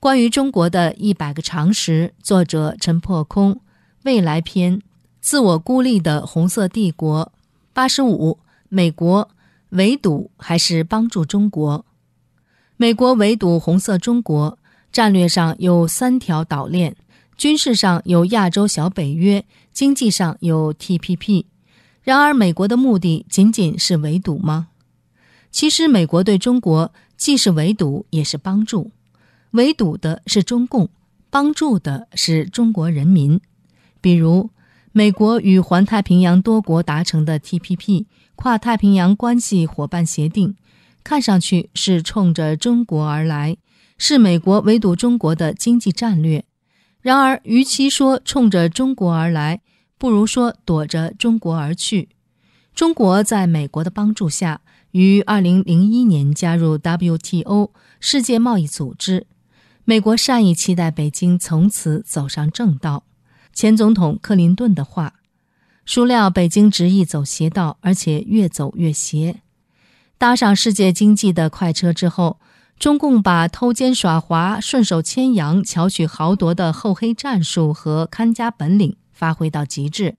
关于中国的一百个常识，作者陈破空。未来篇：自我孤立的红色帝国。八十五，美国围堵还是帮助中国？美国围堵红色中国，战略上有三条岛链，军事上有亚洲小北约，经济上有 TPP。然而，美国的目的仅仅是围堵吗？其实，美国对中国既是围堵，也是帮助。围堵的是中共，帮助的是中国人民。比如，美国与环太平洋多国达成的 TPP 跨太平洋关系伙伴协定，看上去是冲着中国而来，是美国围堵中国的经济战略。然而，与其说冲着中国而来，不如说躲着中国而去。中国在美国的帮助下，于2001年加入 WTO 世界贸易组织。美国善意期待北京从此走上正道。前总统克林顿的话，孰料北京执意走邪道，而且越走越邪。搭上世界经济的快车之后，中共把偷奸耍滑、顺手牵羊、巧取豪夺的厚黑战术和看家本领发挥到极致，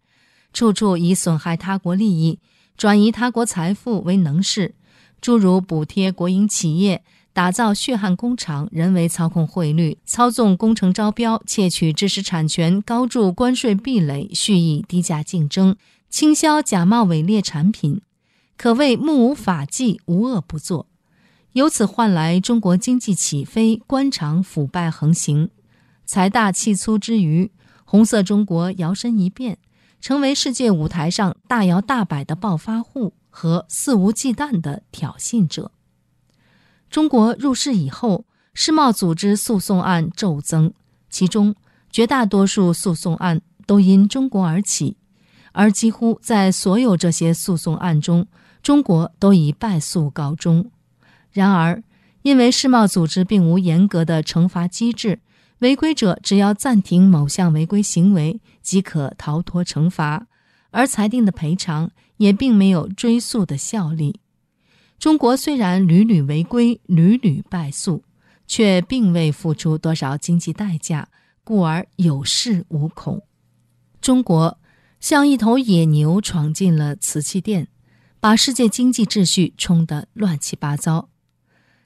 处处以损害他国利益、转移他国财富为能事，诸如补贴国营企业。打造血汗工厂，人为操控汇率，操纵工程招标，窃取知识产权，高筑关税壁垒，蓄意低价竞争，倾销假冒伪劣产品，可谓目无法纪，无恶不作。由此换来中国经济起飞，官场腐败横行，财大气粗之余，红色中国摇身一变，成为世界舞台上大摇大摆的暴发户和肆无忌惮的挑衅者。中国入世以后，世贸组织诉讼案骤增，其中绝大多数诉讼案都因中国而起，而几乎在所有这些诉讼案中，中国都以败诉告终。然而，因为世贸组织并无严格的惩罚机制，违规者只要暂停某项违规行为即可逃脱惩罚，而裁定的赔偿也并没有追诉的效力。中国虽然屡屡违规、屡屡败诉，却并未付出多少经济代价，故而有恃无恐。中国像一头野牛闯进了瓷器店，把世界经济秩序冲得乱七八糟。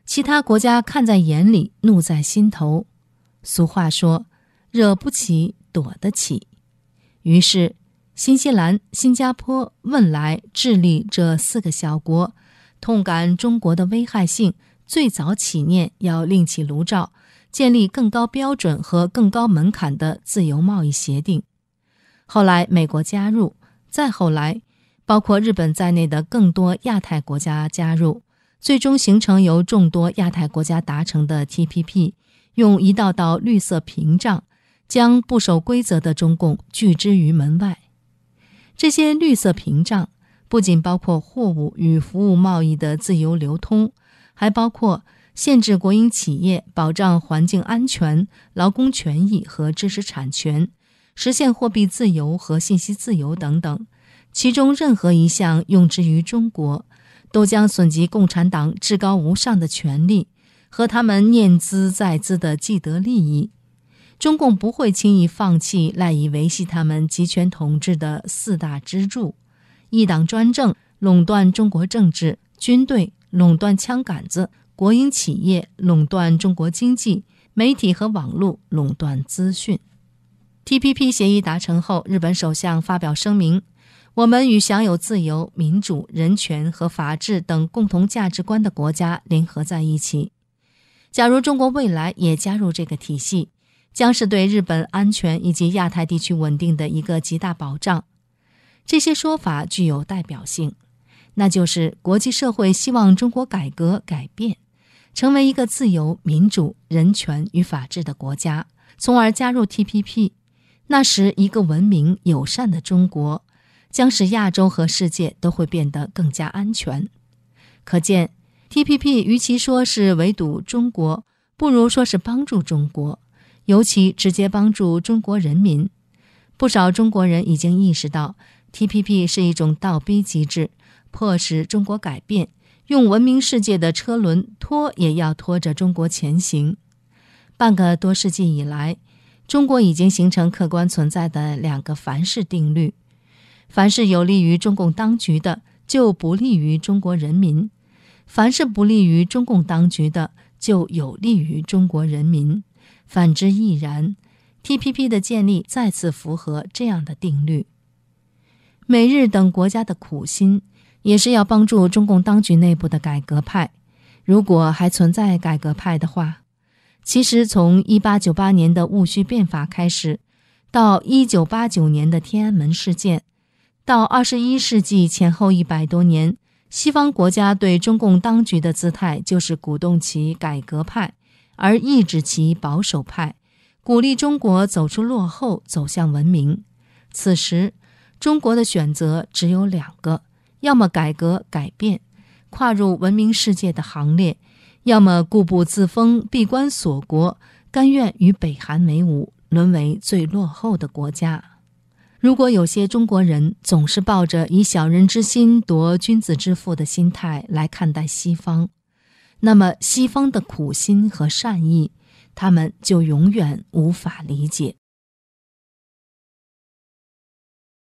其他国家看在眼里，怒在心头。俗话说：“惹不起，躲得起。”于是，新西兰、新加坡、汶莱、智利这四个小国。痛感中国的危害性，最早起念要另起炉灶，建立更高标准和更高门槛的自由贸易协定。后来美国加入，再后来，包括日本在内的更多亚太国家加入，最终形成由众多亚太国家达成的 TPP，用一道道绿色屏障，将不守规则的中共拒之于门外。这些绿色屏障。不仅包括货物与服务贸易的自由流通，还包括限制国营企业、保障环境安全、劳工权益和知识产权、实现货币自由和信息自由等等。其中任何一项用之于中国，都将损及共产党至高无上的权利和他们念兹在兹的既得利益。中共不会轻易放弃赖以维系他们集权统治的四大支柱。一党专政垄断中国政治，军队垄断枪杆子，国营企业垄断中国经济，媒体和网络垄断资讯。TPP 协议达成后，日本首相发表声明：“我们与享有自由、民主、人权和法治等共同价值观的国家联合在一起。假如中国未来也加入这个体系，将是对日本安全以及亚太地区稳定的一个极大保障。”这些说法具有代表性，那就是国际社会希望中国改革改变，成为一个自由、民主、人权与法治的国家，从而加入 TPP。那时，一个文明友善的中国，将使亚洲和世界都会变得更加安全。可见，TPP 与其说是围堵中国，不如说是帮助中国，尤其直接帮助中国人民。不少中国人已经意识到。TPP 是一种倒逼机制，迫使中国改变，用文明世界的车轮拖也要拖着中国前行。半个多世纪以来，中国已经形成客观存在的两个凡是定律：凡是有利于中共当局的，就不利于中国人民；凡是不利于中共当局的，就有利于中国人民。反之亦然。T.P.P. 的建立再次符合这样的定律。美日等国家的苦心，也是要帮助中共当局内部的改革派。如果还存在改革派的话，其实从一八九八年的戊戌变法开始，到一九八九年的天安门事件，到二十一世纪前后一百多年，西方国家对中共当局的姿态就是鼓动其改革派，而抑制其保守派。鼓励中国走出落后，走向文明。此时，中国的选择只有两个：要么改革改变，跨入文明世界的行列；要么固步自封，闭关锁国，甘愿与北韩为伍，沦为最落后的国家。如果有些中国人总是抱着以小人之心夺君子之腹的心态来看待西方，那么西方的苦心和善意。他们就永远无法理解。